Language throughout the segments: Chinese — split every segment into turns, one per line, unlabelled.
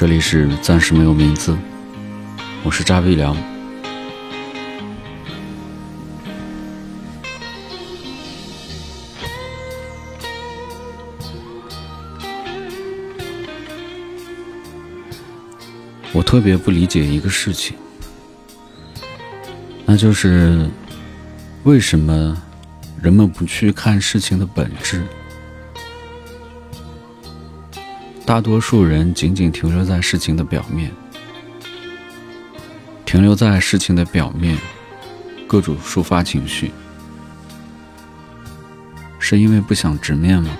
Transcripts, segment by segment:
这里是暂时没有名字，我是扎碧良。我特别不理解一个事情，那就是为什么人们不去看事情的本质？大多数人仅仅停留在事情的表面，停留在事情的表面，各种抒发情绪，是因为不想直面吗？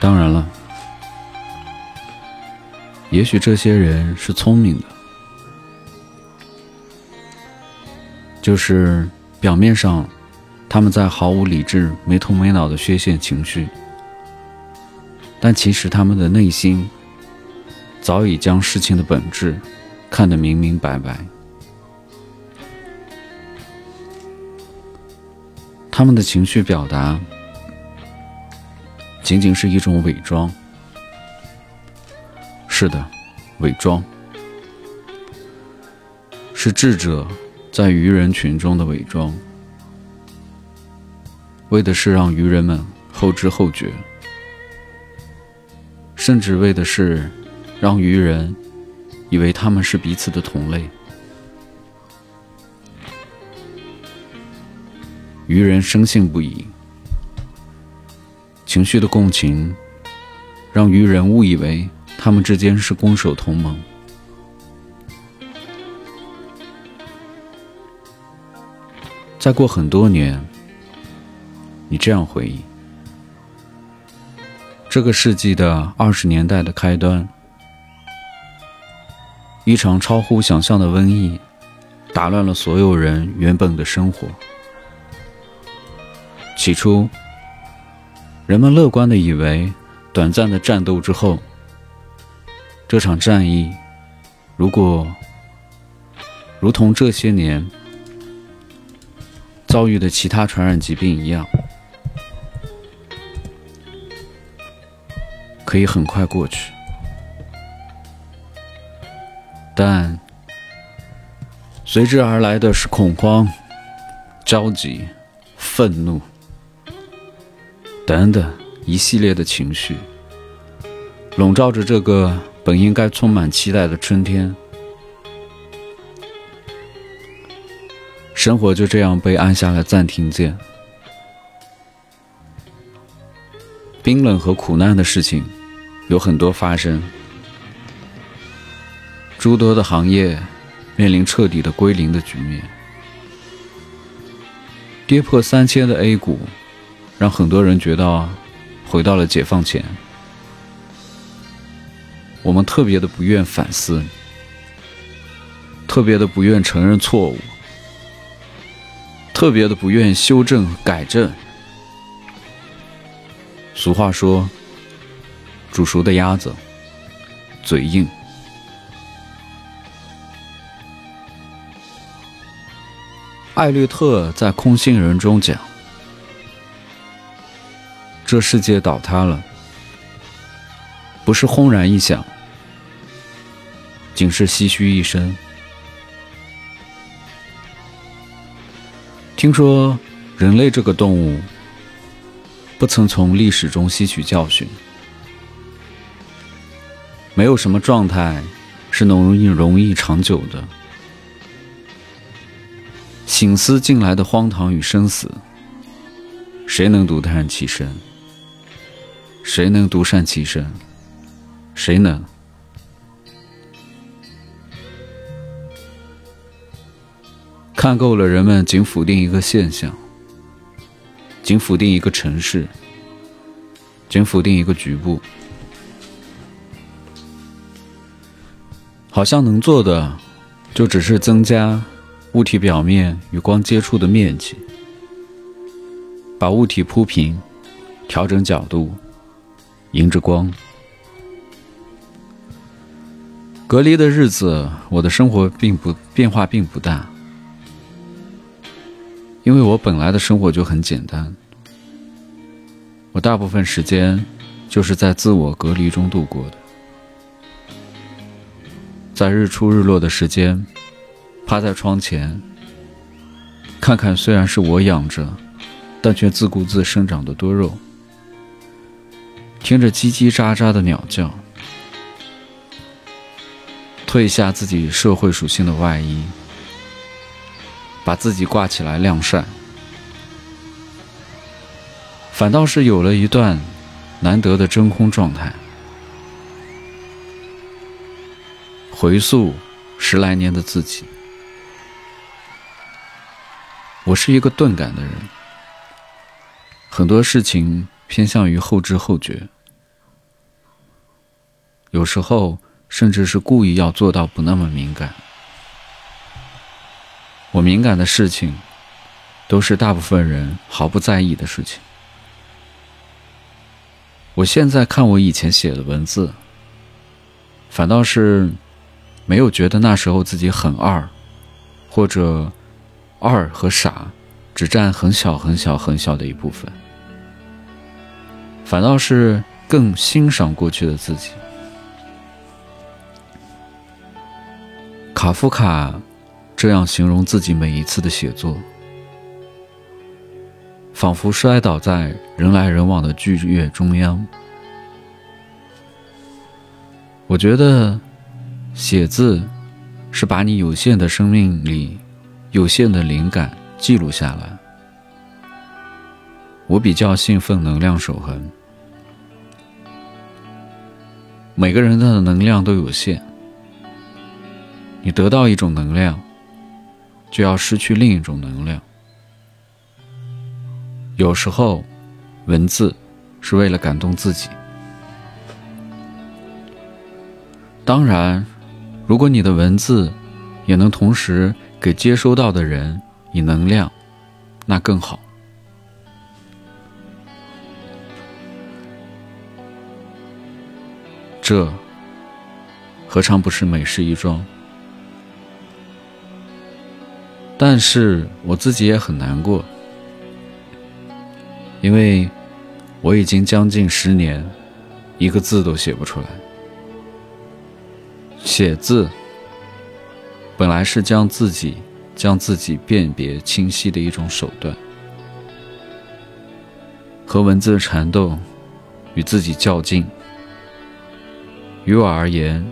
当然了，也许这些人是聪明的，就是表面上他们在毫无理智、没头没脑的宣泄情绪。但其实他们的内心早已将事情的本质看得明明白白，他们的情绪表达仅仅是一种伪装。是的，伪装是智者在愚人群中的伪装，为的是让愚人们后知后觉。甚至为的是让愚人以为他们是彼此的同类，愚人深信不疑，情绪的共情让愚人误以为他们之间是攻守同盟。再过很多年，你这样回忆。这个世纪的二十年代的开端，一场超乎想象的瘟疫，打乱了所有人原本的生活。起初，人们乐观的以为，短暂的战斗之后，这场战役，如果如同这些年遭遇的其他传染疾病一样。可以很快过去，但随之而来的是恐慌、焦急、愤怒等等一系列的情绪，笼罩着这个本应该充满期待的春天。生活就这样被按下了暂停键，冰冷和苦难的事情。有很多发生，诸多的行业面临彻底的归零的局面，跌破三千的 A 股，让很多人觉得回到了解放前。我们特别的不愿反思，特别的不愿承认错误，特别的不愿修正改正。俗话说。煮熟的鸭子，嘴硬。艾略特在《空心人》中讲：“这世界倒塌了，不是轰然一响，仅是唏嘘一声。”听说人类这个动物，不曾从历史中吸取教训。没有什么状态是能容易容易长久的。醒思进来的荒唐与生死，谁能独善其身？谁能独善其身？谁能？看够了人们仅否定一个现象，仅否定一个城市，仅否定一个局部。好像能做的，就只是增加物体表面与光接触的面积，把物体铺平，调整角度，迎着光。隔离的日子，我的生活并不变化并不大，因为我本来的生活就很简单。我大部分时间就是在自我隔离中度过的。在日出日落的时间，趴在窗前，看看虽然是我养着，但却自顾自生长的多肉，听着叽叽喳喳的鸟叫，褪下自己社会属性的外衣，把自己挂起来晾晒，反倒是有了一段难得的真空状态。回溯十来年的自己，我是一个钝感的人，很多事情偏向于后知后觉，有时候甚至是故意要做到不那么敏感。我敏感的事情，都是大部分人毫不在意的事情。我现在看我以前写的文字，反倒是。没有觉得那时候自己很二，或者二和傻只占很小很小很小的一部分，反倒是更欣赏过去的自己。卡夫卡这样形容自己每一次的写作，仿佛摔倒在人来人往的剧院中央。我觉得。写字，是把你有限的生命里有限的灵感记录下来。我比较信奉能量守恒，每个人的能量都有限，你得到一种能量，就要失去另一种能量。有时候，文字是为了感动自己，当然。如果你的文字也能同时给接收到的人以能量，那更好。这何尝不是美事一桩？但是我自己也很难过，因为我已经将近十年，一个字都写不出来。写字本来是将自己将自己辨别清晰的一种手段，和文字缠斗，与自己较劲，于我而言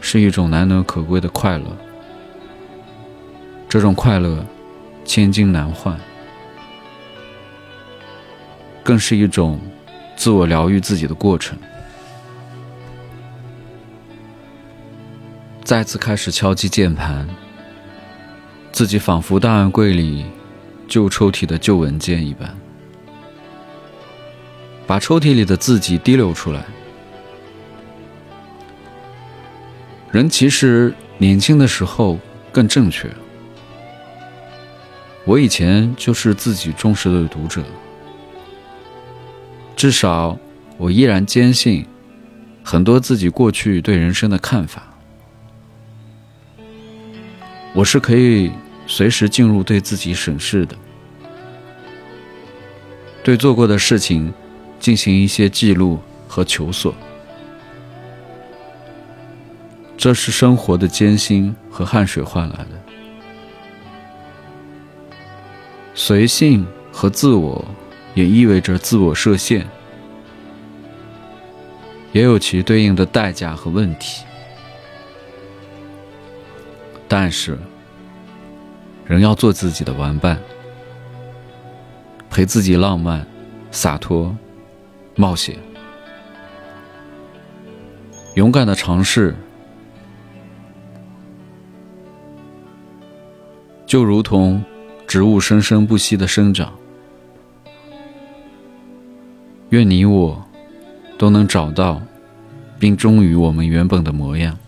是一种难能可贵的快乐。这种快乐千金难换，更是一种自我疗愈自己的过程。再次开始敲击键盘，自己仿佛档案柜里旧抽屉的旧文件一般，把抽屉里的自己滴溜出来。人其实年轻的时候更正确。我以前就是自己忠实的读者，至少我依然坚信很多自己过去对人生的看法。我是可以随时进入对自己审视的，对做过的事情进行一些记录和求索。这是生活的艰辛和汗水换来的。随性和自我，也意味着自我设限，也有其对应的代价和问题。但是，人要做自己的玩伴，陪自己浪漫、洒脱、冒险、勇敢的尝试，就如同植物生生不息的生长。愿你我都能找到，并忠于我们原本的模样。